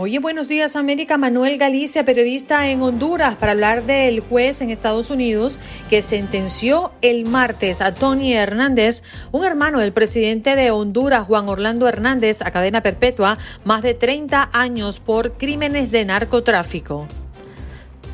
Hoy en Buenos Días América, Manuel Galicia, periodista en Honduras, para hablar del juez en Estados Unidos que sentenció el martes a Tony Hernández, un hermano del presidente de Honduras, Juan Orlando Hernández, a cadena perpetua, más de 30 años por crímenes de narcotráfico.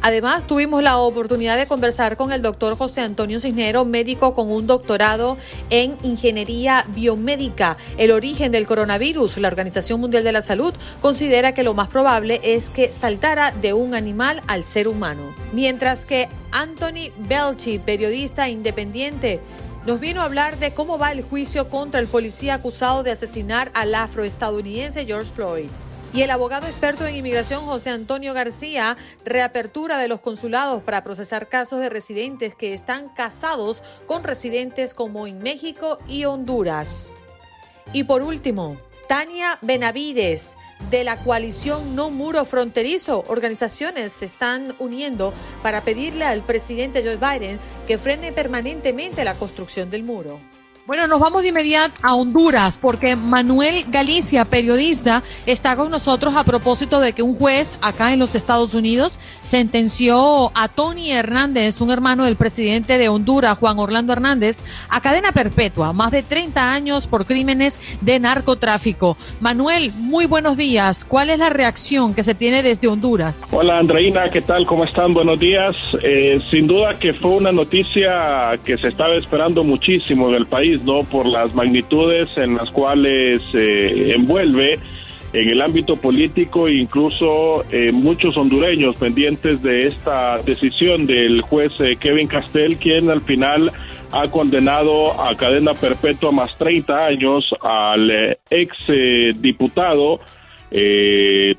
Además, tuvimos la oportunidad de conversar con el doctor José Antonio Cisnero, médico con un doctorado en ingeniería biomédica. El origen del coronavirus, la Organización Mundial de la Salud considera que lo más probable es que saltara de un animal al ser humano. Mientras que Anthony Belchi, periodista independiente, nos vino a hablar de cómo va el juicio contra el policía acusado de asesinar al afroestadounidense George Floyd. Y el abogado experto en inmigración José Antonio García, reapertura de los consulados para procesar casos de residentes que están casados con residentes como en México y Honduras. Y por último, Tania Benavides, de la coalición No Muro Fronterizo. Organizaciones se están uniendo para pedirle al presidente Joe Biden que frene permanentemente la construcción del muro. Bueno, nos vamos de inmediato a Honduras porque Manuel Galicia, periodista, está con nosotros a propósito de que un juez acá en los Estados Unidos sentenció a Tony Hernández, un hermano del presidente de Honduras, Juan Orlando Hernández, a cadena perpetua, más de 30 años por crímenes de narcotráfico. Manuel, muy buenos días. ¿Cuál es la reacción que se tiene desde Honduras? Hola Andreina, ¿qué tal? ¿Cómo están? Buenos días. Eh, sin duda que fue una noticia que se estaba esperando muchísimo en el ¿no? Por las magnitudes en las cuales se envuelve en el ámbito político incluso eh, muchos hondureños pendientes de esta decisión del juez eh, Kevin Castell, quien al final ha condenado a cadena perpetua más 30 años al eh, ex diputado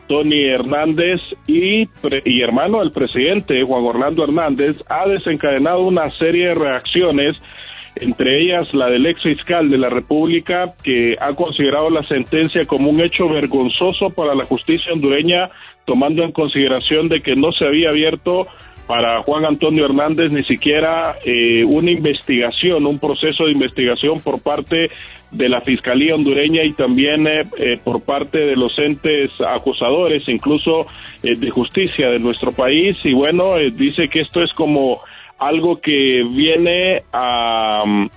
Tony Hernández y, y hermano del presidente Juan Orlando Hernández ha desencadenado una serie de reacciones entre ellas la del ex fiscal de la República, que ha considerado la sentencia como un hecho vergonzoso para la justicia hondureña, tomando en consideración de que no se había abierto para Juan Antonio Hernández ni siquiera eh, una investigación, un proceso de investigación por parte de la Fiscalía hondureña y también eh, eh, por parte de los entes acusadores, incluso de justicia de nuestro país. Y bueno, dice que esto es como algo que viene a mm,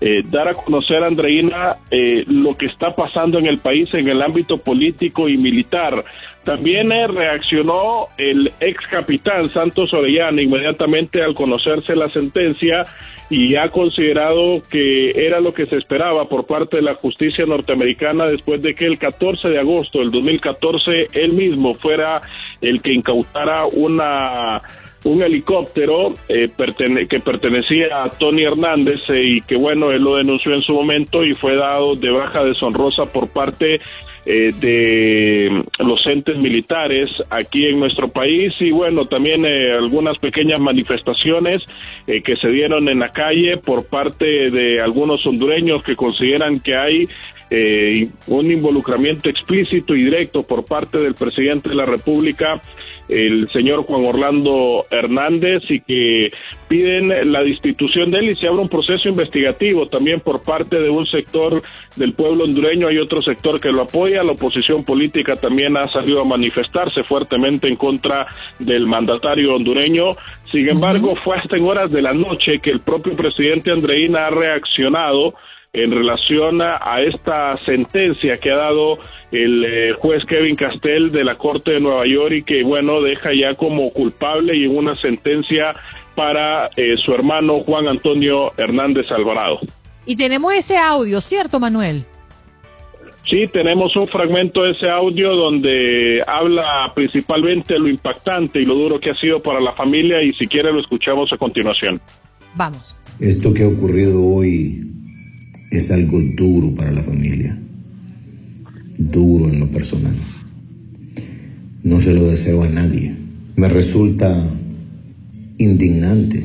eh, dar a conocer, Andreina, eh, lo que está pasando en el país en el ámbito político y militar. También eh, reaccionó el ex capitán Santos Orellana inmediatamente al conocerse la sentencia y ha considerado que era lo que se esperaba por parte de la justicia norteamericana después de que el 14 de agosto del 2014 él mismo fuera el que incautara una un helicóptero eh, que pertenecía a Tony Hernández eh, y que bueno, él lo denunció en su momento y fue dado de baja deshonrosa por parte eh, de los entes militares aquí en nuestro país. Y bueno, también algunas pequeñas manifestaciones que se dieron en la calle por parte de algunos hondureños que consideran que hay un involucramiento explícito y directo por parte del presidente de la República el señor Juan Orlando Hernández y que piden la destitución de él y se abre un proceso investigativo también por parte de un sector del pueblo hondureño, hay otro sector que lo apoya, la oposición política también ha salido a manifestarse fuertemente en contra del mandatario hondureño, sin embargo fue hasta en horas de la noche que el propio presidente Andreina ha reaccionado en relación a, esta sentencia que ha dado el eh, juez Kevin Castell de la Corte de Nueva York y que, bueno, deja ya como culpable y en una sentencia para eh, su hermano Juan Antonio Hernández Alvarado. Y tenemos ese audio, ¿cierto, Manuel? Sí, tenemos un fragmento de ese audio donde habla principalmente de lo impactante y lo duro que ha sido para la familia y si quiere lo escuchamos a continuación. Vamos. Esto que ha ocurrido hoy es algo duro para la familia, duro en lo personal. No se lo deseo a nadie. Me resulta indignante,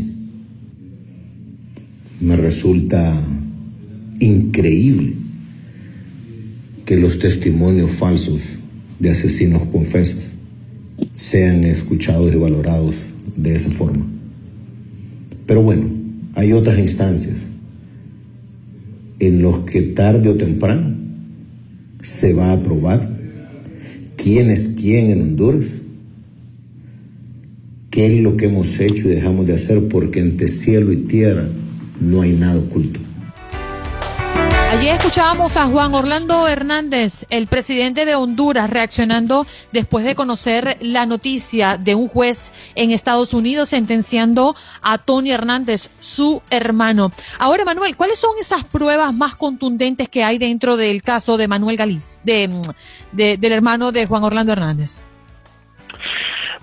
me resulta increíble que los testimonios falsos de asesinos confesos sean escuchados y valorados de esa forma. Pero bueno, hay otras instancias en los que tarde o temprano se va a probar quién es quién en Honduras, qué es lo que hemos hecho y dejamos de hacer, porque entre cielo y tierra no hay nada oculto. Allí escuchábamos a Juan Orlando Hernández, el presidente de Honduras, reaccionando después de conocer la noticia de un juez en Estados Unidos sentenciando a Tony Hernández, su hermano. Ahora, Manuel, ¿cuáles son esas pruebas más contundentes que hay dentro del caso de Manuel Galiz, de, del hermano de Juan Orlando Hernández?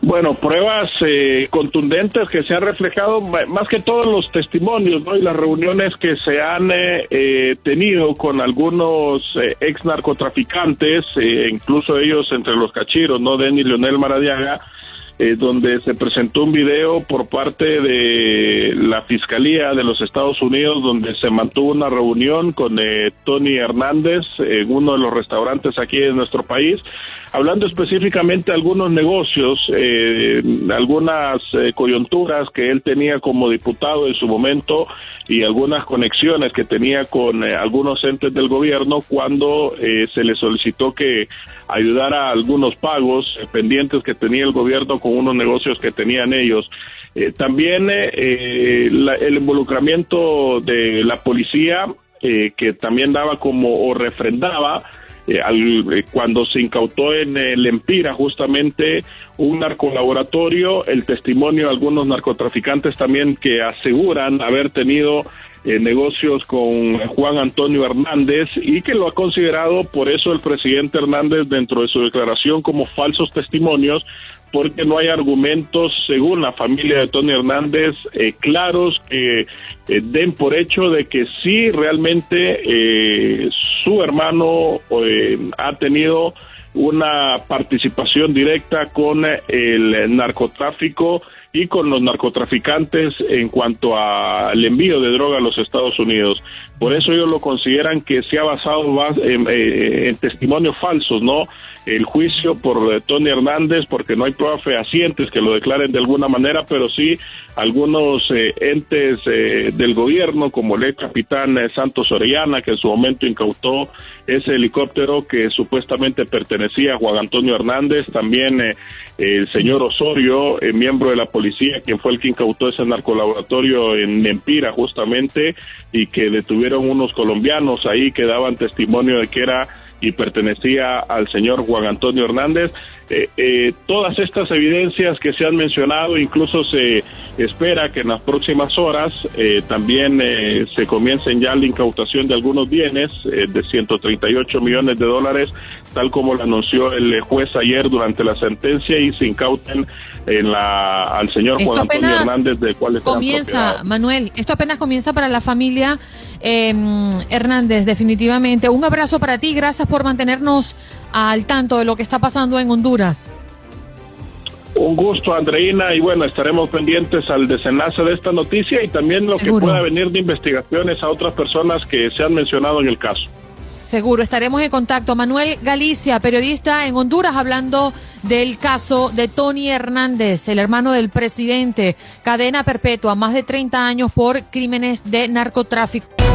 Bueno, pruebas eh, contundentes que se han reflejado más que todos los testimonios y las reuniones que se han eh, eh, tenido con algunos ex narcotraficantes, incluso ellos entre los cachiros, ¿no? Denny Leonel Maradiaga, donde se presentó un video por parte de la Fiscalía de los Estados Unidos donde se mantuvo una reunión con Tony Hernández en uno de los restaurantes aquí en nuestro país hablando específicamente de algunos negocios, eh, algunas eh, coyunturas que él tenía como diputado en su momento y algunas conexiones que tenía con eh, algunos entes del gobierno cuando se le solicitó que ayudara a algunos pagos pendientes que tenía el gobierno con unos negocios que tenían ellos. también el involucramiento de la policía que también daba como o refrendaba eh, eh, cuando se incautó en el Empira justamente un narcolaboratorio, el testimonio de algunos narcotraficantes también que aseguran haber tenido eh, negocios con Juan Antonio Hernández y que lo ha considerado por eso el presidente Hernández dentro de su declaración como falsos testimonios porque no hay argumentos, según la familia de Tony Hernández, eh, claros que eh, den por hecho de que sí realmente eh, su hermano ha tenido una participación directa con el narcotráfico y con los narcotraficantes en cuanto al envío de droga a los Estados Unidos. Por eso ellos lo consideran que se ha basado en, en testimonios falsos, ¿no? El juicio por eh, Tony Hernández porque no hay pruebas fehacientes que lo declaren de alguna manera, pero sí algunos eh, entes eh, del gobierno, como el ex capitán Santos Orellana, que en su momento incautó ese helicóptero que supuestamente pertenecía a Juan Antonio Hernández, también el señor Osorio, miembro de la policía, quien fue el que incautó ese narcolaboratorio en Empira justamente, y que detuvieron unos colombianos ahí que daban testimonio de que era y pertenecía al señor Juan Antonio Hernández. Eh, eh, todas estas evidencias que se han mencionado, incluso se espera que en las próximas horas eh, también se comiencen ya la incautación de algunos bienes de 138 millones de dólares, tal como lo anunció el juez ayer durante la sentencia y se incauten en la, al señor Juan Antonio Hernández, de cuál comienza, Manuel, esto apenas comienza para la familia em, Hernández, definitivamente. Un abrazo para ti, gracias por mantenernos al tanto de lo que está pasando en Honduras. Un gusto, Andreina, y bueno, estaremos pendientes al desenlace de esta noticia y también lo que pueda venir de investigaciones a otras personas que se han mencionado en el caso. Seguro, estaremos en contacto. Manuel Galicia, periodista en Honduras, hablando del caso de Tony Hernández, el hermano del presidente. Cadena perpetua, más de 30 años por crímenes de narcotráfico.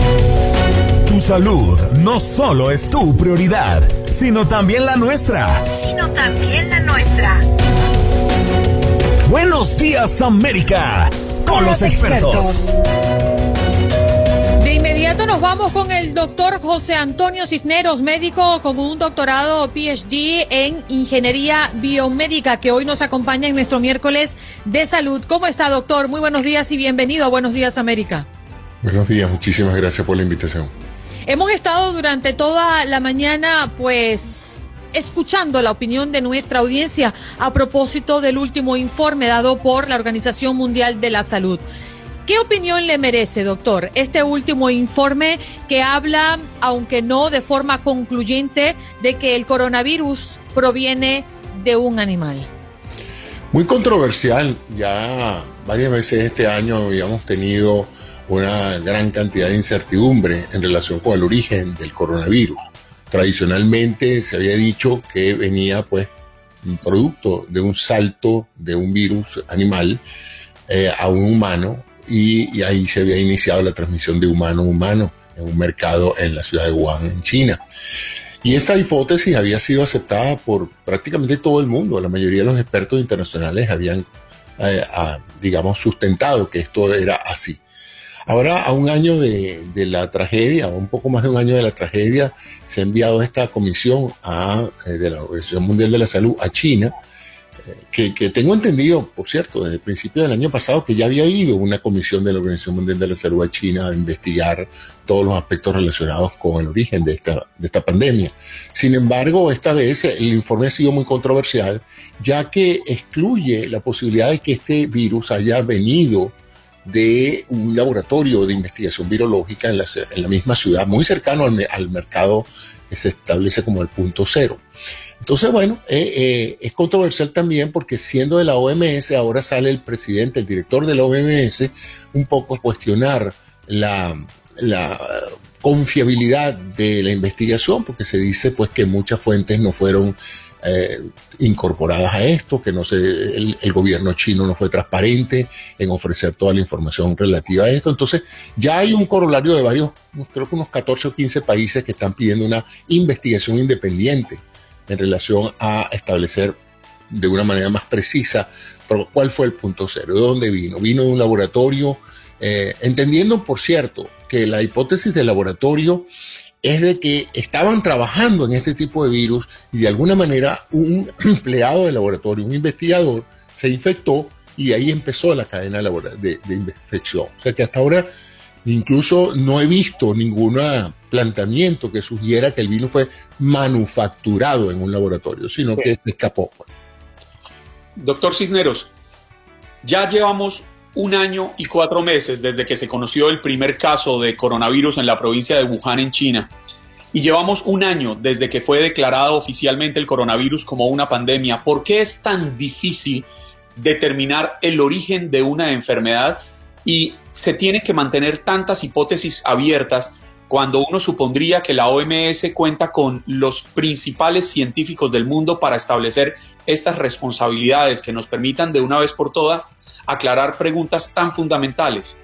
Tu salud no solo es tu prioridad, sino también la nuestra. Sino también la nuestra. Buenos días, América, con, los, expertos. De inmediato nos vamos con el doctor José Antonio Cisneros, médico con un doctorado PhD en ingeniería biomédica, que hoy nos acompaña en nuestro miércoles de salud. ¿Cómo está, doctor? Muy buenos días y bienvenido a Buenos Días América. Buenos días, muchísimas gracias por la invitación. Hemos estado durante toda la mañana, pues, escuchando la opinión de nuestra audiencia a propósito del último informe dado por la Organización Mundial de la Salud. ¿Qué opinión le merece, doctor, este último informe que habla, aunque no de forma concluyente, de que el coronavirus proviene de un animal? Muy controversial. Ya varias veces este año habíamos tenido una gran cantidad de incertidumbre en relación con el origen del coronavirus. Tradicionalmente se había dicho que venía pues producto de un salto de un virus animal eh, a un humano y, ahí se había iniciado la transmisión de humano a humano en un mercado en la ciudad de Wuhan, en China. Y esta hipótesis había sido aceptada por prácticamente todo el mundo. La mayoría de los expertos internacionales habían, eh, digamos, sustentado que esto era así. Ahora, a un año de, la tragedia, un poco más de un año de la tragedia, se ha enviado esta comisión a, eh, de la Organización Mundial de la Salud a China, eh, que, tengo entendido, por cierto, desde el principio del año pasado, que ya había ido una comisión de la Organización Mundial de la Salud a China a investigar todos los aspectos relacionados con el origen de esta, de esta pandemia. Sin embargo, esta vez el informe ha sido muy controversial, ya que excluye la posibilidad de que este virus haya venido de un laboratorio de investigación virológica en la, en la misma ciudad, muy cercano al, al, mercado que se establece como el punto cero. Entonces, bueno, eh, eh, es controversial también porque siendo de la OMS, ahora sale el presidente, el director de la OMS, un poco a cuestionar la, la confiabilidad de la investigación, porque se dice pues que muchas fuentes no fueron eh, incorporadas a esto, que no se, el, gobierno chino no fue transparente en ofrecer toda la información relativa a esto. Entonces, ya hay un corolario de varios, creo que unos 14 o 15 países que están pidiendo una investigación independiente en relación a establecer de una manera más precisa cuál fue el punto cero, de dónde vino. Vino de un laboratorio, eh, entendiendo, por cierto, que la hipótesis del laboratorio es de que estaban trabajando en este tipo de virus y de alguna manera un empleado del laboratorio, un investigador, se infectó y de ahí empezó la cadena de, de infección. O sea que hasta ahora incluso no he visto ningún planteamiento que sugiera que el virus fue manufacturado en un laboratorio, sino que se escapó. Doctor Cisneros, ya llevamos un año y cuatro meses desde que se conoció el primer caso de coronavirus en la provincia de Wuhan, en China. Y llevamos un año desde que fue declarado oficialmente el coronavirus como una pandemia. ¿Por qué es tan difícil determinar el origen de una enfermedad y se tiene que mantener tantas hipótesis abiertas cuando uno supondría que la OMS cuenta con los principales científicos del mundo para establecer estas responsabilidades que nos permitan de una vez por todas aclarar preguntas tan fundamentales.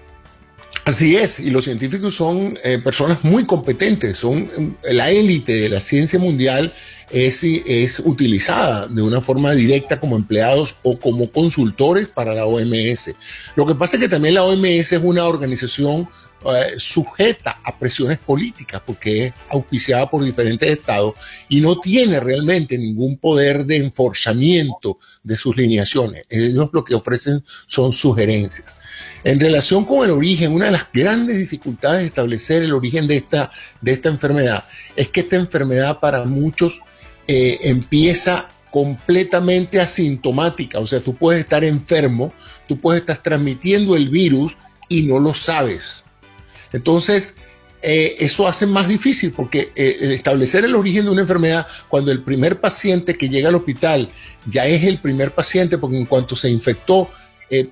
Así es, y los científicos son eh, personas muy competentes, son eh, la élite de la ciencia mundial es, es utilizada de una forma directa como empleados o como consultores para la OMS. Lo que pasa es que también la OMS es una organización eh, sujeta a presiones políticas porque es auspiciada por diferentes estados y no tiene realmente ningún poder de enforzamiento de sus lineaciones. Ellos lo que ofrecen son sugerencias. En relación con el origen, una de las grandes dificultades de establecer el origen de esta, de esta enfermedad es que esta enfermedad para muchos eh, empieza completamente asintomática, o sea, tú puedes estar enfermo, tú puedes estar transmitiendo el virus y no lo sabes. Entonces, eh, eso hace más difícil porque eh, establecer el origen de una enfermedad cuando el primer paciente que llega al hospital ya es el primer paciente porque en cuanto se infectó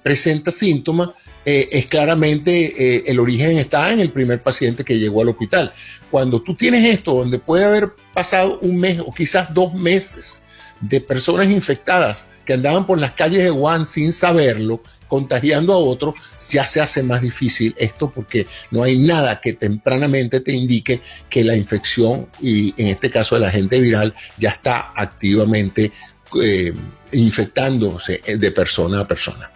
presenta síntomas, es claramente el origen está en el primer paciente que llegó al hospital. Cuando tú tienes esto, donde puede haber pasado un mes o quizás dos meses de personas infectadas que andaban por las calles de Wuhan sin saberlo, contagiando a otro, ya se hace más difícil esto porque no hay nada que tempranamente te indique que la infección, y en este caso el agente viral, ya está activamente eh, infectándose de persona a persona.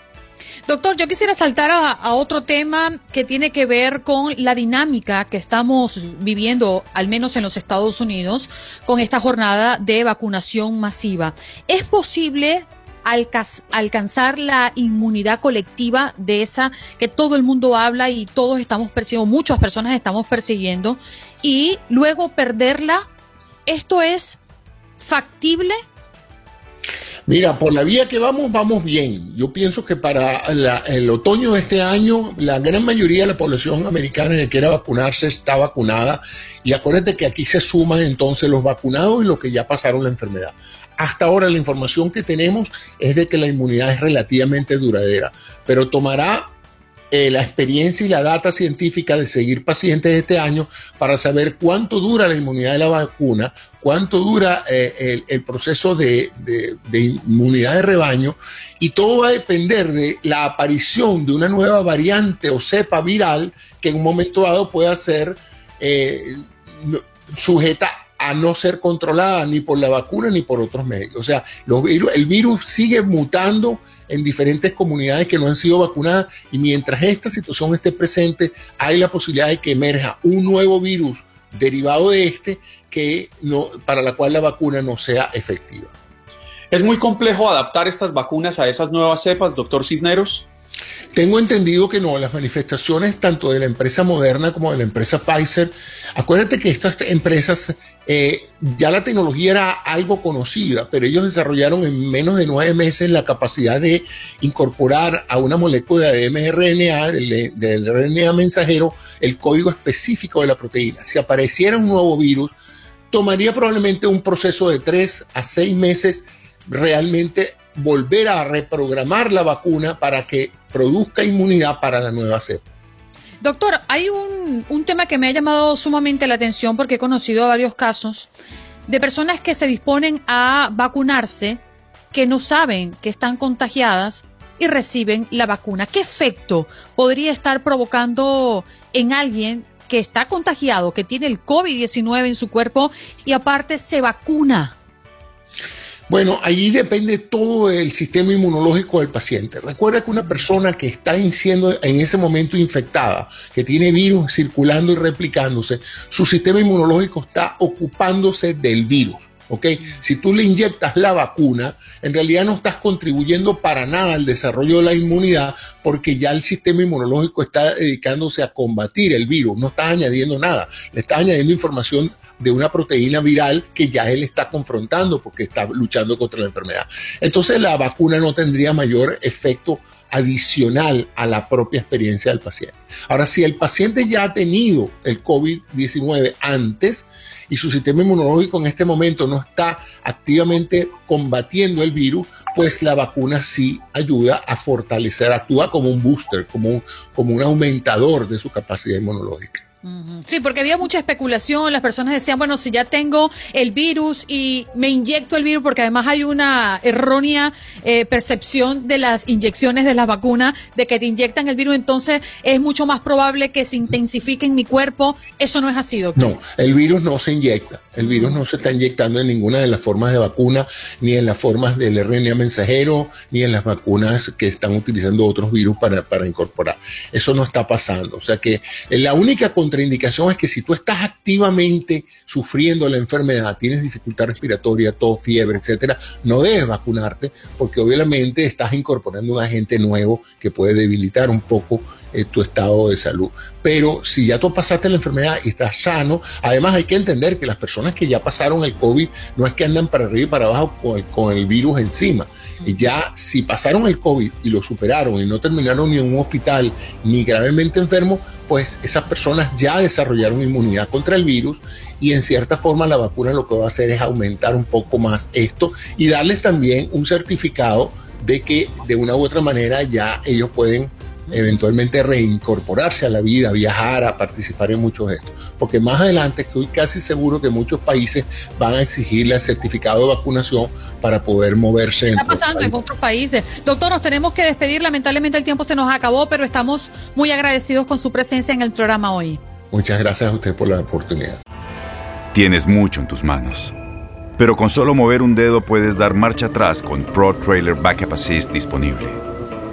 Doctor, yo quisiera saltar a, otro tema que tiene que ver con la dinámica que estamos viviendo, al menos en los Estados Unidos, con esta jornada de vacunación masiva. ¿Es posible alcanzar la inmunidad colectiva de esa que todo el mundo habla y todos estamos persiguiendo, muchas personas estamos persiguiendo, y luego perderla, ¿esto es factible? Mira, por la vía que vamos, vamos bien. Yo pienso que para el otoño de este año, la gran mayoría de la población americana que quiera vacunarse está vacunada. Y acuérdate que aquí se suman entonces los vacunados y los que ya pasaron la enfermedad. Hasta ahora la información que tenemos es de que la inmunidad es relativamente duradera, pero tomará eh, la experiencia y la data científica de seguir pacientes este año para saber cuánto dura la inmunidad de la vacuna, cuánto dura eh, el, proceso de, inmunidad de rebaño y todo va a depender de la aparición de una nueva variante o cepa viral que en un momento dado pueda ser eh, sujeta a no ser controlada ni por la vacuna ni por otros medios. O sea, el virus sigue mutando en diferentes comunidades que no han sido vacunadas y mientras esta situación esté presente, hay la posibilidad de que emerja un nuevo virus derivado de este que no, para la cual la vacuna no sea efectiva. ¿Es muy complejo adaptar estas vacunas a esas nuevas cepas, doctor Cisneros? Tengo entendido que no, las manifestaciones tanto de la empresa Moderna como de la empresa Pfizer, acuérdate que estas empresas, eh, ya la tecnología era algo conocida, pero ellos desarrollaron en menos de nueve meses la capacidad de incorporar a una molécula de mRNA, del, del RNA mensajero, el código específico de la proteína. Si apareciera un nuevo virus, tomaría probablemente un proceso de tres a seis meses realmente volver a reprogramar la vacuna para que produzca inmunidad para la nueva cepa. Doctor, hay un, un, tema que me ha llamado sumamente la atención porque he conocido varios casos de personas que se disponen a vacunarse, que no saben que están contagiadas y reciben la vacuna. ¿Qué efecto podría estar provocando en alguien que está contagiado, que tiene el COVID-19 en su cuerpo y aparte se vacuna? Bueno, allí depende todo el sistema inmunológico del paciente. Recuerda que una persona que está siendo en ese momento infectada, que tiene virus circulando y replicándose, su sistema inmunológico está ocupándose del virus. ¿Ok? Si tú le inyectas la vacuna, en realidad no estás contribuyendo para nada al desarrollo de la inmunidad porque ya el sistema inmunológico está dedicándose a combatir el virus, no estás añadiendo nada, le estás añadiendo información de una proteína viral que ya él está confrontando porque está luchando contra la enfermedad. Entonces la vacuna no tendría mayor efecto adicional a la propia experiencia del paciente. Ahora, si el paciente ya ha tenido el COVID-19 antes, y su sistema inmunológico en este momento no está activamente combatiendo el virus, pues la vacuna sí ayuda a fortalecer, actúa como un booster, como como un aumentador de su capacidad inmunológica. Sí, porque había mucha especulación, las personas decían, bueno, si ya tengo el virus y me inyecto el virus, porque además hay una errónea eh, percepción de las inyecciones de las vacunas, de que te inyectan el virus, entonces es mucho más probable que se intensifique en mi cuerpo. Eso no es así, doctor. No, el virus no se inyecta. El virus no se está inyectando en ninguna de las formas de vacuna, ni en las formas del RNA mensajero, ni en las vacunas que están utilizando otros virus para, para incorporar. Eso no está pasando. O sea que la única contraindicación es que si tú estás activamente sufriendo la enfermedad, tienes dificultad respiratoria, tos, fiebre, etcétera, no debes vacunarte porque obviamente estás incorporando un agente nuevo que puede debilitar un poco eh, tu estado de salud. Pero si ya tú pasaste la enfermedad y estás sano, además hay que entender que las personas que ya pasaron el COVID no es que andan para arriba y para abajo con el, virus encima. Y ya si pasaron el COVID y lo superaron y no terminaron ni en un hospital ni gravemente enfermos, pues esas personas ya desarrollaron inmunidad contra el virus y en cierta forma la vacuna lo que va a hacer es aumentar un poco más esto y darles también un certificado de que de una u otra manera ya ellos pueden eventualmente reincorporarse a la vida, viajar, a participar en muchos de estos. Porque más adelante estoy casi seguro que muchos países van a exigirle el certificado de vacunación para poder moverse. Está pasando en otros países. Doctor, nos tenemos que despedir. Lamentablemente el tiempo se nos acabó, pero estamos muy agradecidos con su presencia en el programa hoy. Muchas gracias a usted por la oportunidad. Tienes mucho en tus manos. Pero con solo mover un dedo puedes dar marcha atrás con Pro Trailer Backup Assist disponible.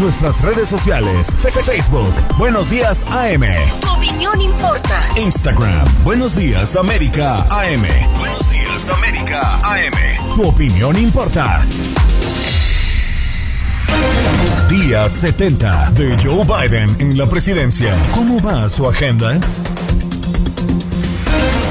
Nuestras redes sociales. Facebook. Buenos Días AM. Tu opinión importa. Instagram. Buenos Días América AM. Buenos Días América AM. Tu opinión importa. Día 70 de Joe Biden en la presidencia. ¿Cómo va su agenda?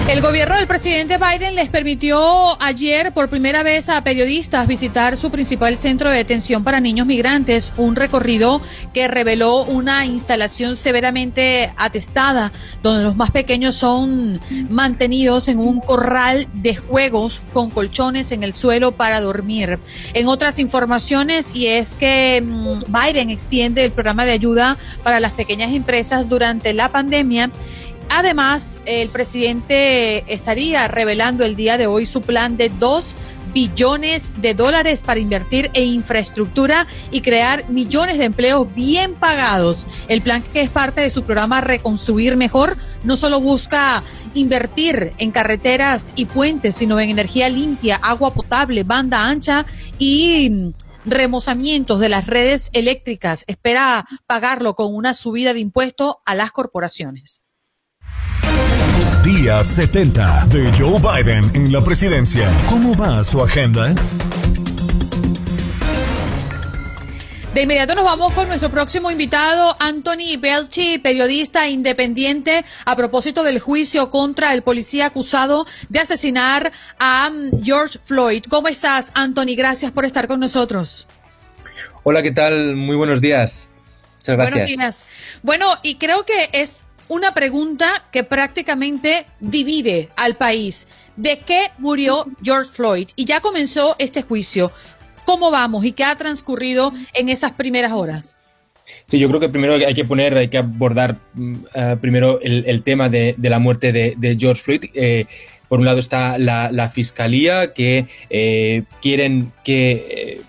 El gobierno del presidente Biden les permitió ayer por primera vez a periodistas visitar su principal centro de detención para niños migrantes, un recorrido que reveló una instalación severamente atestada, donde los más pequeños son mantenidos en un corral de juegos con colchones en el suelo para dormir. En otras informaciones, y es que mm, Biden extiende el programa de ayuda para las pequeñas empresas durante la pandemia Además, el presidente estaría revelando el día de hoy su plan de dos billones de dólares para invertir en infraestructura y crear millones de empleos bien pagados. El plan que es parte de su programa Reconstruir Mejor no solo busca invertir en carreteras y puentes, sino en energía limpia, agua potable, banda ancha y remozamientos de las redes eléctricas. Espera pagarlo con una subida de impuestos a las corporaciones. Día 70 de Joe Biden en la presidencia. ¿Cómo va su agenda? De inmediato nos vamos con nuestro próximo invitado, Anthony Belchi, periodista independiente, a propósito del juicio contra el policía acusado de asesinar a um, George Floyd. ¿Cómo estás, Anthony? Gracias por estar con nosotros. Hola, ¿qué tal? Muy buenos días. Muchas gracias. Buenos días. Bueno, y creo que es una pregunta que prácticamente divide al país. ¿De qué murió George Floyd? Y ya comenzó este juicio. ¿Cómo vamos y qué ha transcurrido en esas primeras horas? Sí, yo creo que primero hay que poner, hay que abordar eh, primero el, tema de, la muerte de, George Floyd. Eh, por un lado está la, fiscalía que eh, quieren que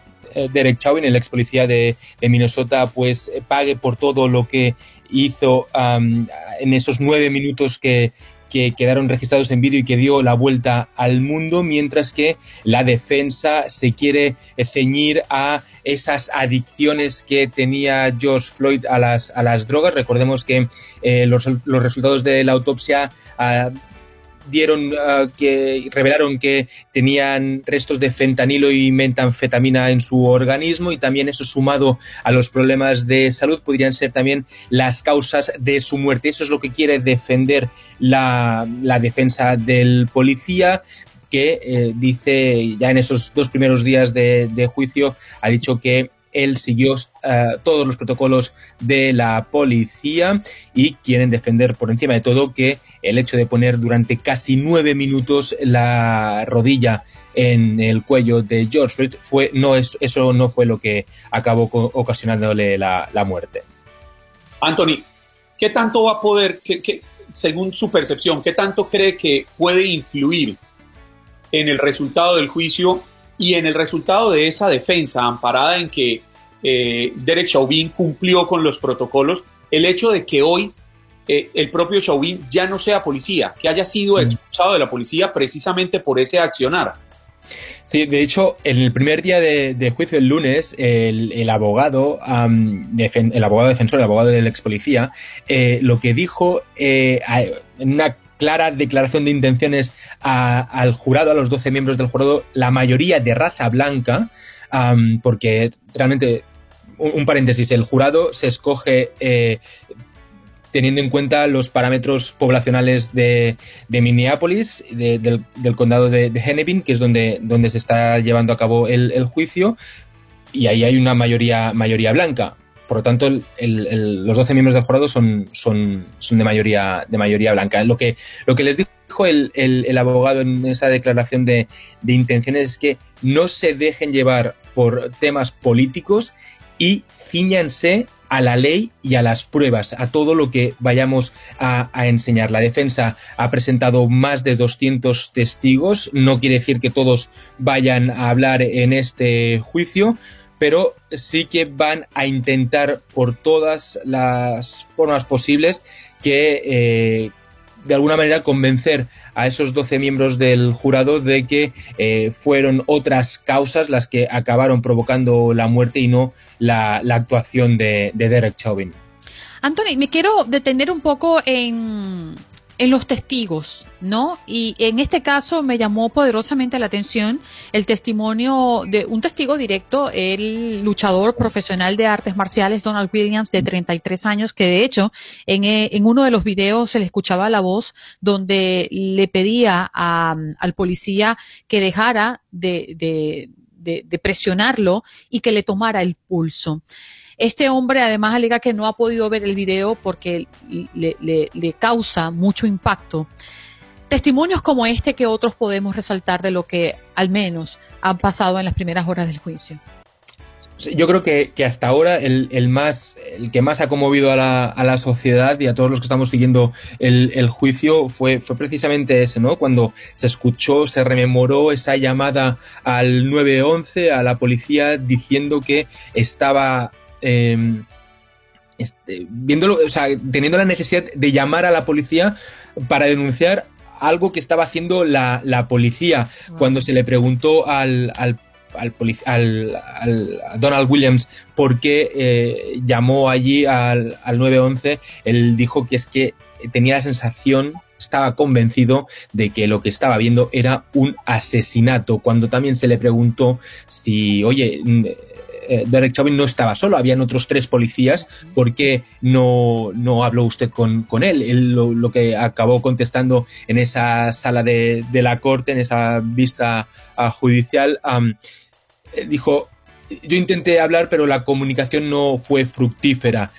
Derek Chauvin, el ex policía de, de, Minnesota, pues pague por todo lo que hizo en esos nueve minutos que, quedaron registrados en vídeo y que dio la vuelta al mundo, mientras que la defensa se quiere ceñir a esas adicciones que tenía George Floyd a las, a las drogas. Recordemos que eh, los, los, resultados de la autopsia ah, dieron ah, que revelaron que tenían restos de fentanilo y metanfetamina en su organismo y también eso sumado a los problemas de salud podrían ser también las causas de su muerte. Eso es lo que quiere defender la, defensa del policía que eh, dice ya en esos dos primeros días de, de juicio ha dicho que él siguió eh, todos los protocolos de la policía y quieren defender por encima de todo que el hecho de poner durante casi nueve minutos la rodilla en el cuello de George Floyd fue no es eso no fue lo que acabó ocasionándole la, muerte. Anthony, ¿qué tanto va a poder, según su percepción, qué tanto cree que puede influir en el resultado del juicio y en el resultado de esa defensa amparada en que eh, Derek Chauvin cumplió con los protocolos, el hecho de que hoy eh, el propio Chauvin ya no sea policía, que haya sido expulsado de la policía precisamente por ese accionar. Sí, de hecho, en el primer día de, juicio, el lunes, el, abogado, el abogado defensor, el abogado del ex policía, eh, lo que dijo en una clara declaración de intenciones al jurado, a los 12 miembros del jurado, la mayoría de raza blanca, porque realmente, un, paréntesis, el jurado se escoge eh, teniendo en cuenta los parámetros poblacionales de, Minneapolis, del, condado de, Hennepin, que es donde, donde se está llevando a cabo el, el juicio, y ahí hay una mayoría, mayoría blanca. Por lo tanto, los 12 miembros del jurado son, son, son de, mayoría, de mayoría blanca. Lo que, lo que les dijo el, abogado en esa declaración de, intenciones es que no se dejen llevar por temas políticos y ciñanse a la ley y a las pruebas, a todo lo que vayamos a, enseñar. La defensa ha presentado más de 200 testigos, no quiere decir que todos vayan a hablar en este juicio, pero sí que van a intentar por todas las formas posibles que eh, de alguna manera convencer a esos 12 miembros del jurado de que eh, fueron otras causas las que acabaron provocando la muerte y no la, actuación de, de Derek Chauvin. Anthony, me quiero detener un poco en, en los testigos, ¿no? Y en este caso me llamó poderosamente la atención el testimonio de un testigo directo, el luchador profesional de artes marciales Donald Williams, de 33 años, que de hecho en, eh, en uno de los videos se le escuchaba la voz donde le pedía a, al policía que dejara de, de, de presionarlo y que le tomara el pulso. Este hombre además alega que no ha podido ver el video porque le, causa mucho impacto. Testimonios como este que otros podemos resaltar de lo que al menos han pasado en las primeras horas del juicio. Yo creo que, hasta ahora el, más, el que más ha conmovido a la, sociedad y a todos los que estamos siguiendo el, juicio fue, fue precisamente ese, ¿no? Cuando se escuchó, se rememoró esa llamada al 911, a la policía, diciendo que estaba Em, este, viéndolo, o sea, teniendo la necesidad de llamar a la policía para denunciar algo que estaba haciendo la, policía. Cuando se le preguntó al, al, al, Donald Williams por qué eh, llamó allí al, al 911, él dijo que es que tenía la sensación estaba convencido de que lo que estaba viendo era un asesinato. Cuando también se le preguntó si, oye, eh, Derek Chauvin no estaba solo, habían otros tres policías, ¿por qué no, no habló usted con, él? Él lo, que acabó contestando en esa sala de, la corte, en esa vista ah, judicial, eh, dijo, yo intenté hablar, pero la comunicación no fue fructífera.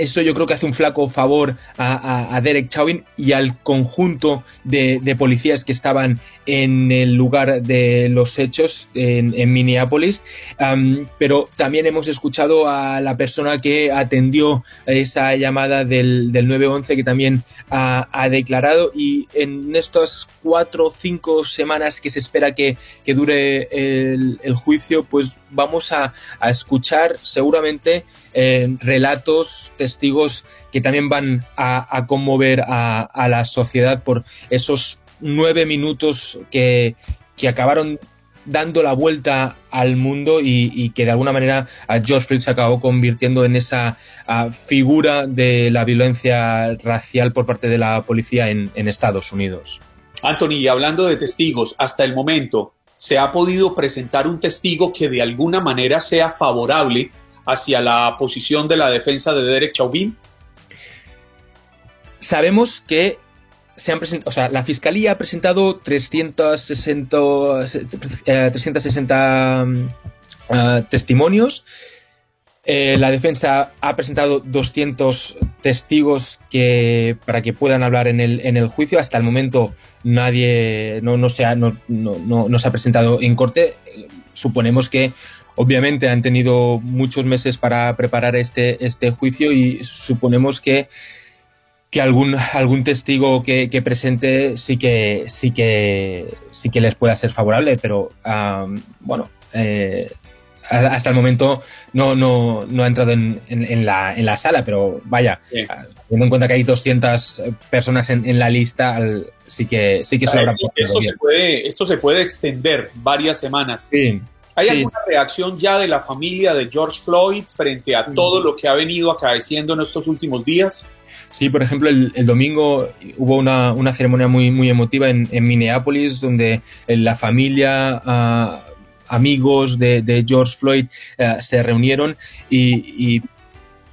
Eso yo creo que hace un flaco favor a, Derek Chauvin y al conjunto de, policías que estaban en el lugar de los hechos en, Minneapolis. pero también hemos escuchado a la persona que atendió esa llamada del, 911 que también ha, declarado y en estas cuatro o cinco semanas que se espera que, dure el, juicio, pues vamos a, escuchar seguramente eh, relatos, testigos que también van a, conmover a, la sociedad por esos nueve minutos que, acabaron dando la vuelta al mundo y, que de alguna manera a George Floyd se acabó convirtiendo en esa figura de la violencia racial por parte de la policía en, en Estados Unidos. Anthony, hablando de testigos, hasta el momento, ¿se ha podido presentar un testigo que de alguna manera sea favorable hacia la posición de la defensa de Derek Chauvin? Sabemos que se han presentado, o sea, la Fiscalía ha presentado 360, 360 eh, eh, testimonios. Eh, la defensa ha presentado 200 testigos que, para que puedan hablar en el, en el juicio. Hasta el momento nadie no, no, se ha, no, no, no se ha presentado en corte. Suponemos que Obviamente han tenido muchos meses para preparar este, este juicio y suponemos que, que algún, algún testigo que, presente sí que, sí, que, sí que les pueda ser favorable, pero bueno, eh, hasta el momento no, no, no ha entrado en, en, la, en la sala, pero vaya, teniendo en cuenta que hay 200 personas en, la lista, sí que, sí que esto, se puede, esto se puede extender varias semanas. Sí. ¿Hay alguna reacción ya de la familia de George Floyd frente a todo lo que ha venido acaeciendo en estos últimos días? Sí, por ejemplo, el, domingo hubo una, ceremonia muy, muy emotiva en, Minneapolis donde eh, la familia, ah, amigos de, George Floyd eh, se reunieron y,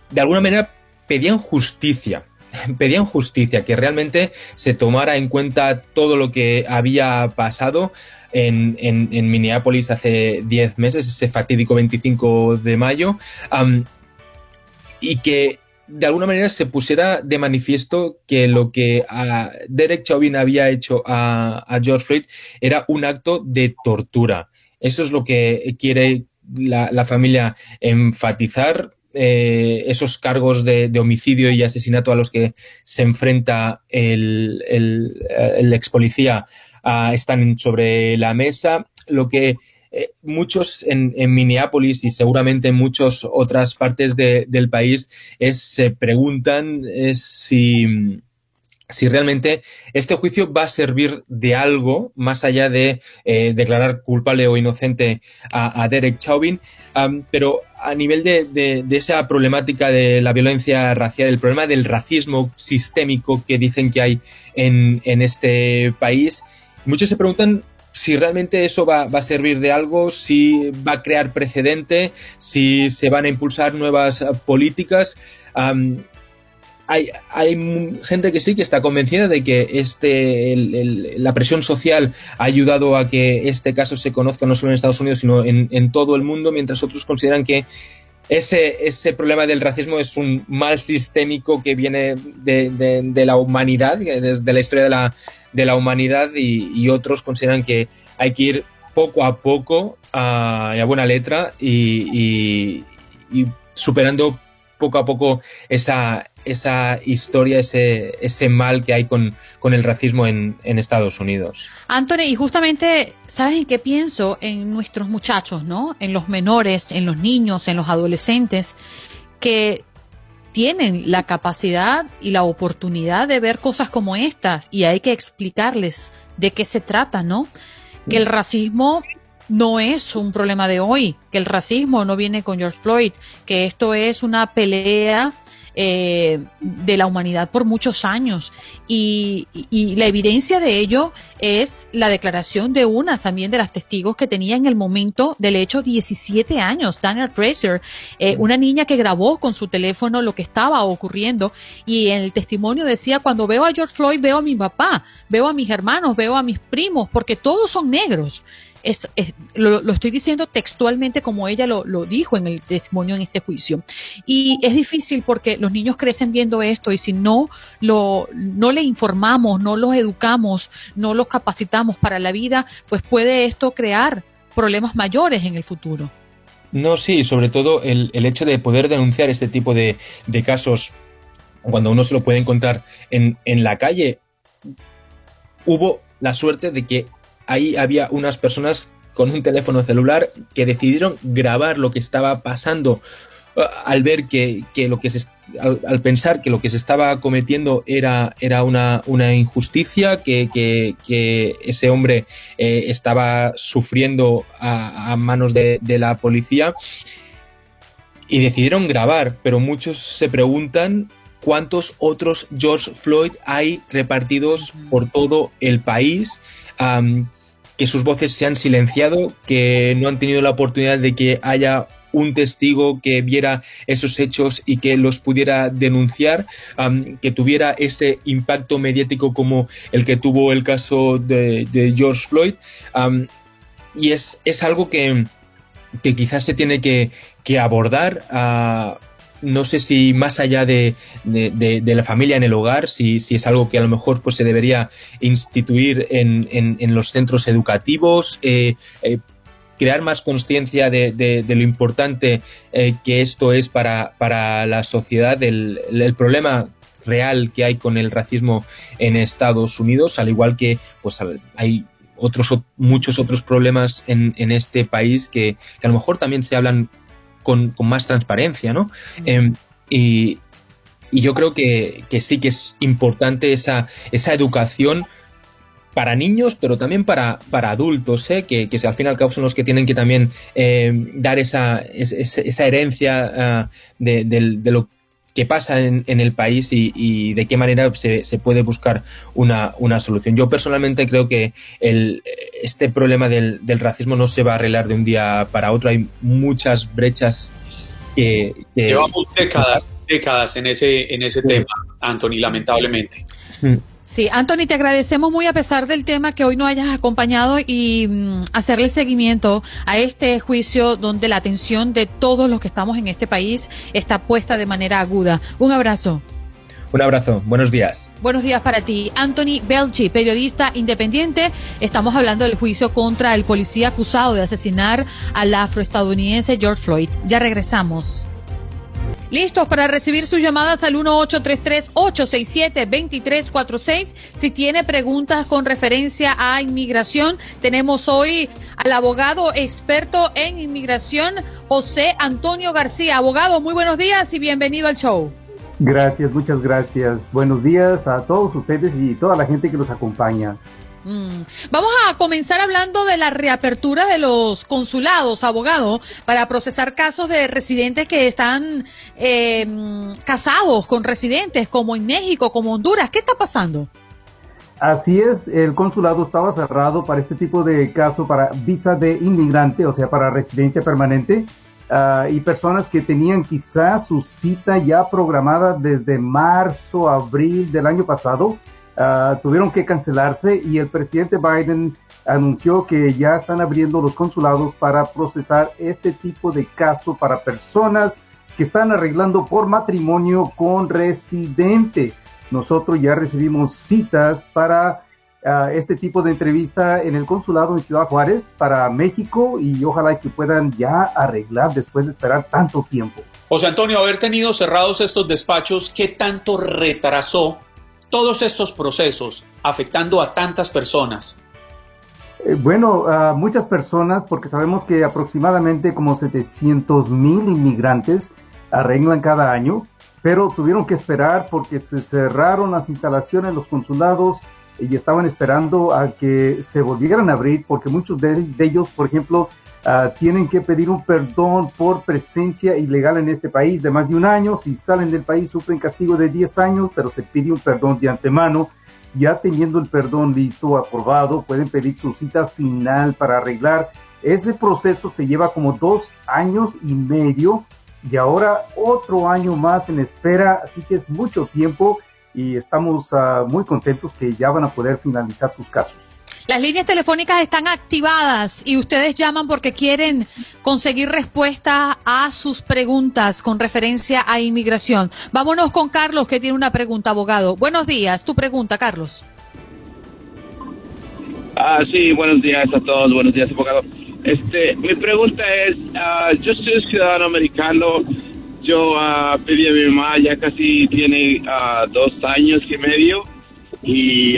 de alguna manera pedían justicia pedían justicia, que realmente se tomara en cuenta todo lo que había pasado en, en, Minneapolis hace 10 meses, ese fatídico 25 de mayo, y que de alguna manera se pusiera de manifiesto que lo que a Derek Chauvin había hecho a, George Floyd era un acto de tortura. Eso es lo que quiere la, familia enfatizar. Eh, esos cargos de, homicidio y asesinato a los que se enfrenta el, el, el ex policía están sobre la mesa. Lo que eh, muchos en, Minneapolis y seguramente en muchas otras partes del país se preguntan si, si realmente este juicio va a servir de algo más allá de eh, declarar culpable o inocente a, Derek Chauvin, pero a nivel de, esa problemática de la violencia racial, el problema del racismo sistémico que dicen que hay en, en este país, muchos se preguntan si realmente eso va, a servir de algo, si va a crear precedente, si se van a impulsar nuevas eh, políticas. hay, hay, gente que sí que está convencida de que este, la presión social ha ayudado a que este caso se conozca no solo en Estados Unidos, sino en, en todo el mundo, mientras otros consideran que ese, ese problema del racismo es un mal sistémico que viene de, de, la humanidad, desde la historia de la, de la humanidad y, otros consideran que hay que ir poco a poco a, buena letra y, y superando poco a poco esa, esa historia, ese, ese mal que hay con, el racismo en, en, Estados Unidos. Anthony, y justamente, ¿sabes en qué pienso? En nuestros muchachos, ¿no? En los menores, en los niños, en los adolescentes, que tienen la capacidad y la oportunidad de ver cosas como estas y hay que explicarles de qué se trata, ¿no? Que el racismo no es un problema de hoy, que el racismo no viene con George Floyd, que esto es una pelea eh, de la humanidad por muchos años. Y, la evidencia de ello es la declaración de una también de las testigos que tenía en el momento del hecho 17 años, Daniel Fraser, eh, una niña que grabó con su teléfono lo que estaba ocurriendo y en el testimonio decía, cuando veo a George Floyd veo a mi papá, veo a mis hermanos, veo a mis primos, porque todos son negros es, lo, estoy diciendo textualmente como ella lo, dijo en el testimonio en este juicio. Y es difícil porque los niños crecen viendo esto y si no, lo, no le informamos, no los educamos, no los capacitamos para la vida, pues puede esto crear problemas mayores en el futuro. No, sí, sobre todo el, el hecho de poder denunciar este tipo de, de casos cuando uno se lo puede encontrar en, en la calle. Hubo la suerte de que ahí había unas personas con un teléfono celular que decidieron grabar lo que estaba pasando uh, al ver que, lo que se, al, pensar que lo que se estaba cometiendo era, era una, una injusticia, que, que, ese hombre eh, estaba sufriendo a, manos de, la policía. Y decidieron grabar, pero muchos se preguntan cuántos otros George Floyd hay repartidos por todo el país que sus voces se han silenciado, que no han tenido la oportunidad de que haya un testigo que viera esos hechos y que los pudiera denunciar, que tuviera ese impacto mediático como el que tuvo el caso de, George Floyd. y es, es algo que, que, quizás se tiene que, que abordar. Uh, no sé si más allá de, de, la familia en el hogar, si, si, es algo que a lo mejor pues se debería instituir en, en, los centros educativos, eh, eh, crear más conciencia de, lo importante eh, que esto es para, para la sociedad, el, el, problema real que hay con el racismo en Estados Unidos, al igual que pues hay otros muchos otros problemas en, en este país que, que a lo mejor también se hablan con, más transparencia, ¿no? Em, y, yo creo que, sí que es importante esa, esa educación para niños, pero también para, para adultos, ¿eh? que, al fin y al cabo son los que tienen que también em, dar esa, esa, herencia ah, de, de, lo qué pasa en, el país y, de qué manera se, puede buscar una, solución. Yo personalmente creo que el, este problema del, racismo no se va a arreglar de un día para otro. Hay muchas brechas que... Llevamos décadas, décadas en ese, en ese tema, Anthony, lamentablemente. Mm. Sí, Anthony, te agradecemos muy a pesar del tema que hoy no hayas acompañado y mm, hacerle seguimiento a este juicio donde la atención de todos los que estamos en este país está puesta de manera aguda. Un abrazo. Un abrazo, buenos días. Buenos días para ti. Anthony Belchi, periodista independiente. Estamos hablando del juicio contra el policía acusado de asesinar al afroestadounidense George Floyd. Ya regresamos. Listos para recibir sus llamadas al 1833-867-2346. Si tiene preguntas con referencia a inmigración, tenemos hoy al abogado experto en inmigración, José Antonio García. Abogado, muy buenos días y bienvenido al show. Gracias, muchas gracias. Buenos días a todos ustedes y toda la gente que nos acompaña. Mm. Vamos a comenzar hablando de la reapertura de los consulados, abogado, para procesar casos de residentes que están eh, casados con residentes, como en México, como Honduras. ¿Qué está pasando? Así es, el consulado estaba cerrado para este tipo de caso, para visa de inmigrante, o sea, para residencia permanente, ah, y personas que tenían quizás su cita ya programada desde marzo, abril del año pasado, Ah, tuvieron que cancelarse y el presidente Biden anunció que ya están abriendo los consulados para procesar este tipo de caso para personas que están arreglando por matrimonio con residente. Nosotros ya recibimos citas para ah, este tipo de entrevista en el consulado en Ciudad Juárez para México y ojalá que puedan ya arreglar después de esperar tanto tiempo. José Antonio, haber tenido cerrados estos despachos, ¿qué tanto retrasó todos estos procesos afectando a tantas personas? Eh, bueno, a muchas personas, porque sabemos que aproximadamente como 700 mil inmigrantes arreglan cada año, pero tuvieron que esperar porque se cerraron las instalaciones, los consulados, y estaban esperando a que se volvieran a abrir, porque muchos de ellos, por ejemplo, Ah, tienen que pedir un perdón por presencia ilegal en este país de más de un año. Si salen del país sufren castigo de 10 años, pero se pide un perdón de antemano. Ya teniendo el perdón listo, aprobado, pueden pedir su cita final para arreglar. Ese proceso se lleva como dos años y medio y ahora otro año más en espera, así que es mucho tiempo y estamos ah, muy contentos que ya van a poder finalizar sus casos. Las líneas telefónicas están activadas y ustedes llaman porque quieren conseguir respuesta a sus preguntas con referencia a inmigración. Vámonos con Carlos que tiene una pregunta, abogado. Buenos días, tu pregunta, Carlos. Ah, sí, buenos días a todos, buenos días, abogado. Este, mi pregunta es, uh, yo soy ciudadano americano, yo uh, pedí a mi mamá, ya casi tiene uh, dos años y medio, y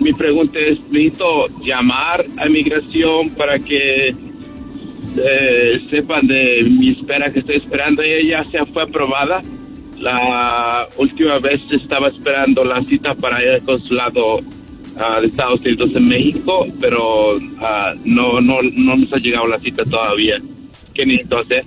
mi pregunta es, necesito llamar a migración para que eh, sepan de mi espera que estoy esperando. Ella ya fue aprobada. La última vez estaba esperando la cita para ir al consulado ah, de Estados Unidos en México, pero ah, no, no, no nos ha llegado la cita todavía. ¿Qué necesito hacer?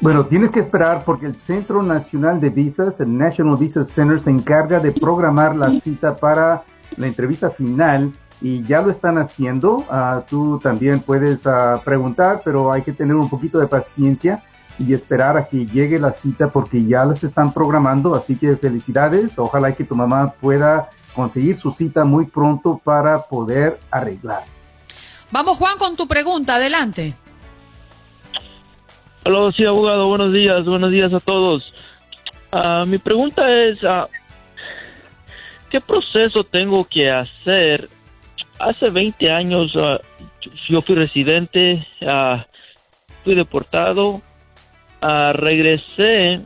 Bueno, tienes que esperar porque el Centro Nacional de Visas, el National Visa Center, se encarga de programar la cita para la entrevista final y ya lo están haciendo. Uh, tú también puedes uh, preguntar, pero hay que tener un poquito de paciencia y esperar a que llegue la cita porque ya las están programando. Así que felicidades. Ojalá que tu mamá pueda conseguir su cita muy pronto para poder arreglar. Vamos, Juan, con tu pregunta. Adelante. Hola, sí, abogado, buenos días, buenos días a todos. Uh, mi pregunta es, uh, ¿qué proceso tengo que hacer? Hace 20 años uh, yo fui residente, fui deportado, regresé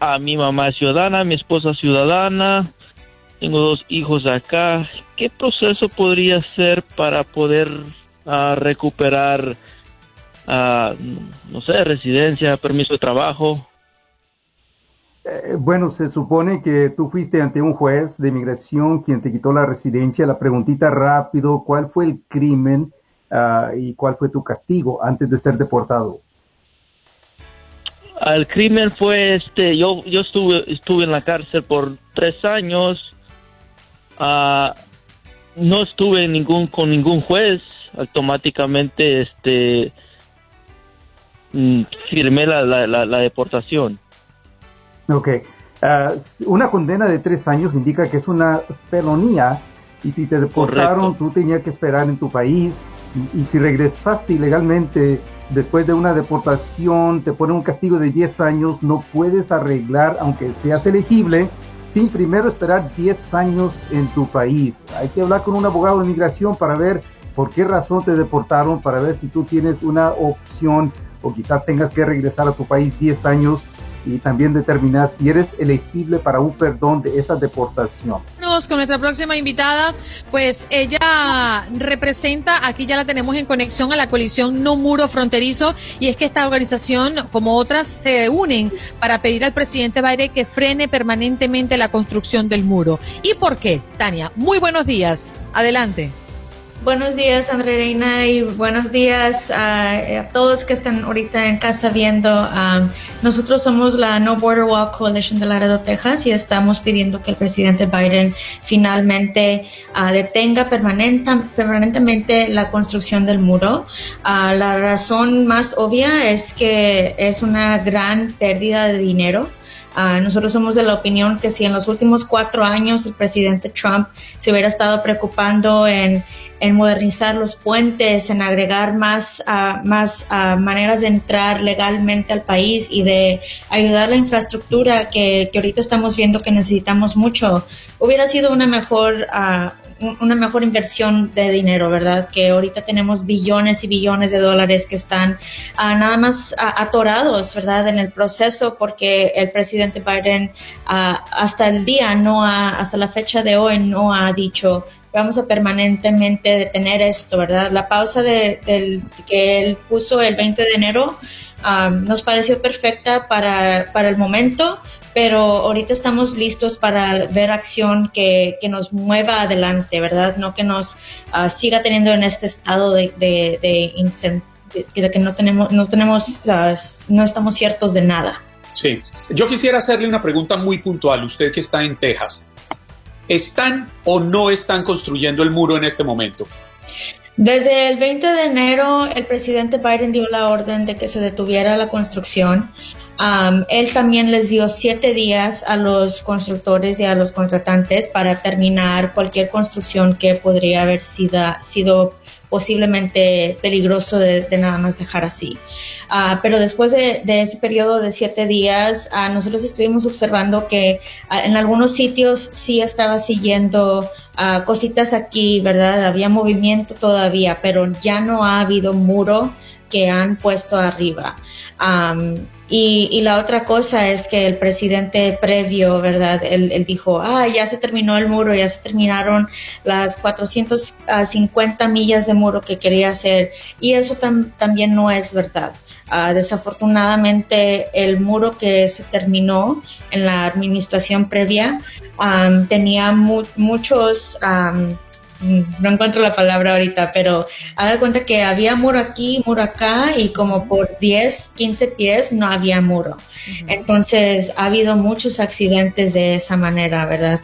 a mi mamá ciudadana, mi esposa ciudadana, tengo dos hijos acá. ¿Qué proceso podría ser para poder recuperar no sé, residencia, permiso de trabajo. Eh, bueno, se supone que tú fuiste ante un juez de inmigración quien te quitó la residencia. La preguntita rápido, ¿cuál fue el crimen ah, y cuál fue tu castigo antes de ser deportado? El crimen fue este, yo, yo estuve, estuve en la cárcel por tres años. Uh, no estuve ningún, con ningún juez. Automáticamente, este, firmé la, la, la, deportación. Ok. Ah, una condena de tres años indica que es una felonía y si te deportaron tú tenías que esperar en tu país y, si regresaste ilegalmente después de una deportación te ponen un castigo de 10 años, no puedes arreglar aunque seas elegible sin primero esperar 10 años en tu país. Hay que hablar con un abogado de inmigración para ver por qué razón te deportaron, para ver si tú tienes una opción o quizás tengas que regresar a tu país 10 años y también determinar si eres elegible para un perdón de esa deportación. Con nuestra próxima invitada, pues ella representa, aquí ya la tenemos en conexión a la coalición No Muro Fronterizo, y es que esta organización, como otras, se unen para pedir al presidente Biden que frene permanentemente la construcción del muro. ¿Y por qué, Tania? Muy buenos días. Adelante. Buenos días, André Reina, y buenos días a, todos que están ahorita en casa viendo. Um, nosotros somos la No Border Wall Coalition de Laredo, Texas, y estamos pidiendo que el presidente Biden finalmente uh, detenga permanentemente la construcción del muro. Uh, la razón más obvia es que es una gran pérdida de dinero. Uh, nosotros somos de la opinión que si en los últimos cuatro años el presidente Trump se hubiera estado preocupando en en modernizar los puentes, en agregar más, uh, más uh, maneras de entrar legalmente al país y de ayudar la infraestructura que, que, ahorita estamos viendo que necesitamos mucho, hubiera sido una mejor, uh, una mejor inversión de dinero, ¿verdad? Que ahorita tenemos billones y billones de dólares que están nada más atorados, ¿verdad? En el proceso porque el presidente Biden hasta el día no ha, hasta la fecha de hoy no ha dicho vamos a permanentemente detener esto, ¿verdad? La pausa de, del, que él puso el 20 de enero um, nos pareció perfecta para, para, el momento, pero ahorita estamos listos para ver acción que, que nos mueva adelante, ¿verdad? No que nos uh, siga teniendo en este estado de, de, que no tenemos, no tenemos, no estamos ciertos de nada. Sí, yo quisiera hacerle una pregunta muy puntual, usted que está en Texas. ¿Están o no están construyendo el muro en este momento? Desde el 20 de enero, el presidente Biden dio la orden de que se detuviera la construcción. él también les dio siete días a los constructores y a los contratantes para terminar cualquier construcción que podría haber sido, sido posiblemente peligroso de, nada más dejar así. Ah, pero después de, ese periodo de siete días, uh, nosotros estuvimos observando que ah, en algunos sitios sí estaba siguiendo cositas aquí, ¿verdad? Había movimiento todavía, pero ya no ha habido muro que han puesto arriba. Y, y, la otra cosa es que el presidente previo, ¿verdad? Él, dijo, ah, ya se terminó el muro, ya se terminaron las 450 millas de muro que quería hacer. Y eso también no es verdad. Uh, desafortunadamente, el muro que se terminó en la administración previa tenía muchos Mm, no encuentro la palabra ahorita, pero haga cuenta que había muro aquí, muro acá y como por 10, 15 pies no había muro. Entonces ha habido muchos accidentes de esa manera, ¿verdad?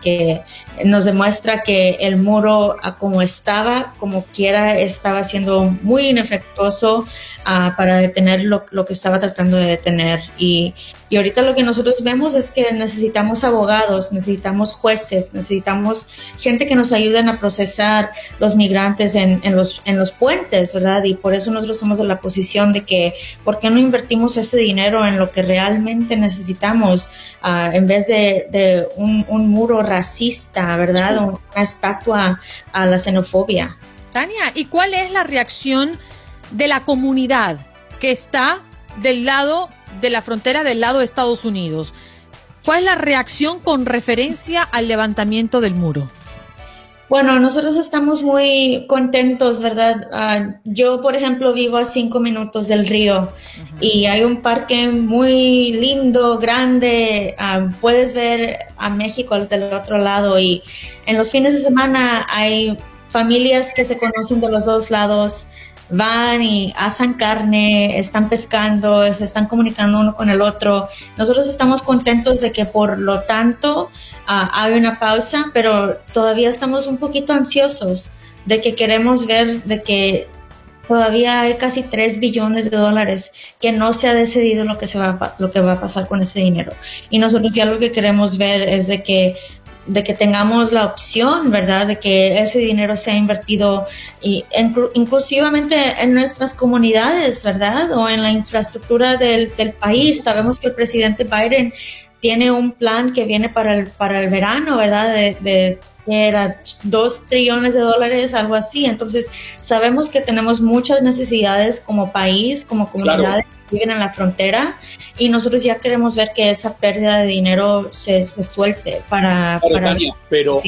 que nos demuestra que el muro como estaba, como quiera, estaba siendo muy inefectuoso para detener lo, que estaba tratando de detener. Y ahorita lo que nosotros vemos es que necesitamos abogados, necesitamos jueces, necesitamos gente que nos ayuden a procesar los migrantes en, en, los, en los puentes, ¿verdad? Y por eso nosotros somos de la posición de que, ¿por qué no invertimos ese dinero en lo que realmente necesitamos uh, en vez de, de un, un, muro racista, ¿verdad? Una estatua a la xenofobia. Tania, ¿y cuál es la reacción de la comunidad que está del lado de la frontera del lado de Estados Unidos. ¿Cuál es la reacción con referencia al levantamiento del muro? Bueno, nosotros estamos muy contentos, ¿verdad? Ah, yo, por ejemplo, vivo a cinco minutos del río y hay un parque muy lindo, grande. Ah, puedes ver a México del otro lado y en los fines de semana hay familias que se conocen de los dos lados van y asan carne, están pescando, se están comunicando uno con el otro. Nosotros estamos contentos de que por lo tanto ah, hay una pausa, pero todavía estamos un poquito ansiosos de que queremos ver de que todavía hay casi 3 billones de dólares que no se ha decidido lo que se va lo que va a pasar con ese dinero y nosotros ya lo que queremos ver es de que de que tengamos la opción, ¿verdad? De que ese dinero sea invertido y inclusivamente en nuestras comunidades, ¿verdad? O en la infraestructura del, del, país. Sabemos que el presidente Biden tiene un plan que viene para el, para el verano, ¿verdad? De, era dos trillones de dólares, algo así. Entonces, sabemos que tenemos muchas necesidades como país, como comunidades que viven en la frontera, y nosotros ya queremos ver que esa pérdida de dinero se, se suelte para... para pero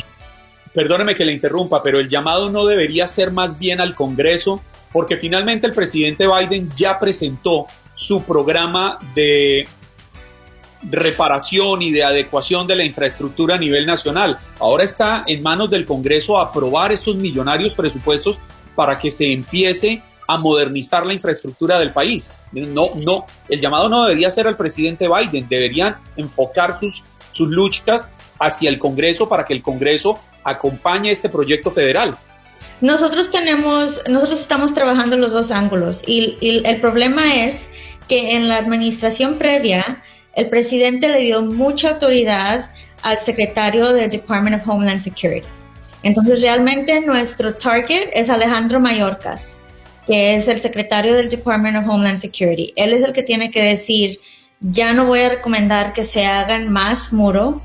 perdóneme que le interrumpa, pero el llamado no debería ser más bien al Congreso, porque finalmente el presidente Biden ya presentó su programa de reparación y de adecuación de la infraestructura a nivel nacional. Ahora está en manos del Congreso aprobar estos millonarios presupuestos para que se empiece a modernizar la infraestructura del país. No, no, el llamado no debería ser al presidente Biden, deberían enfocar sus, sus luchas hacia el Congreso para que el Congreso acompañe este proyecto federal. Nosotros tenemos, nosotros estamos trabajando los dos ángulos y, y el problema es que en la administración previa el presidente le dio mucha autoridad al secretario del Department of Homeland Security. Entonces realmente nuestro target es Alejandro Mayorkas, que es el secretario del Department of Homeland Security. Él es el que tiene que decir, ya no voy a recomendar que se hagan más muro,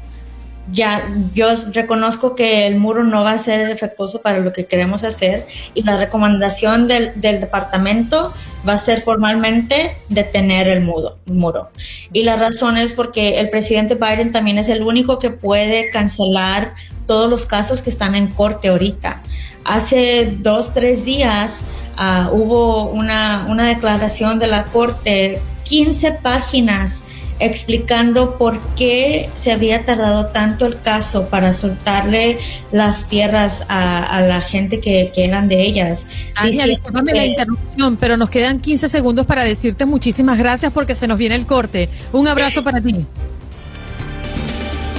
ya yo reconozco que el muro no va a ser efectuoso para lo que queremos hacer y la recomendación del, departamento va a ser formalmente detener el muro. Y la razón es porque el presidente Biden también es el único que puede cancelar todos los casos que están en corte ahorita. Hace dos, tres días ah, hubo una, una declaración de la corte, 15 páginas explicando por qué se había tardado tanto el caso para soltarle las tierras a, la gente que, eran de ellas. Ania, discúlpame la interrupción, pero nos quedan 15 segundos para decirte muchísimas gracias porque se nos viene el corte. Un abrazo para ti.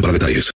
para detalles.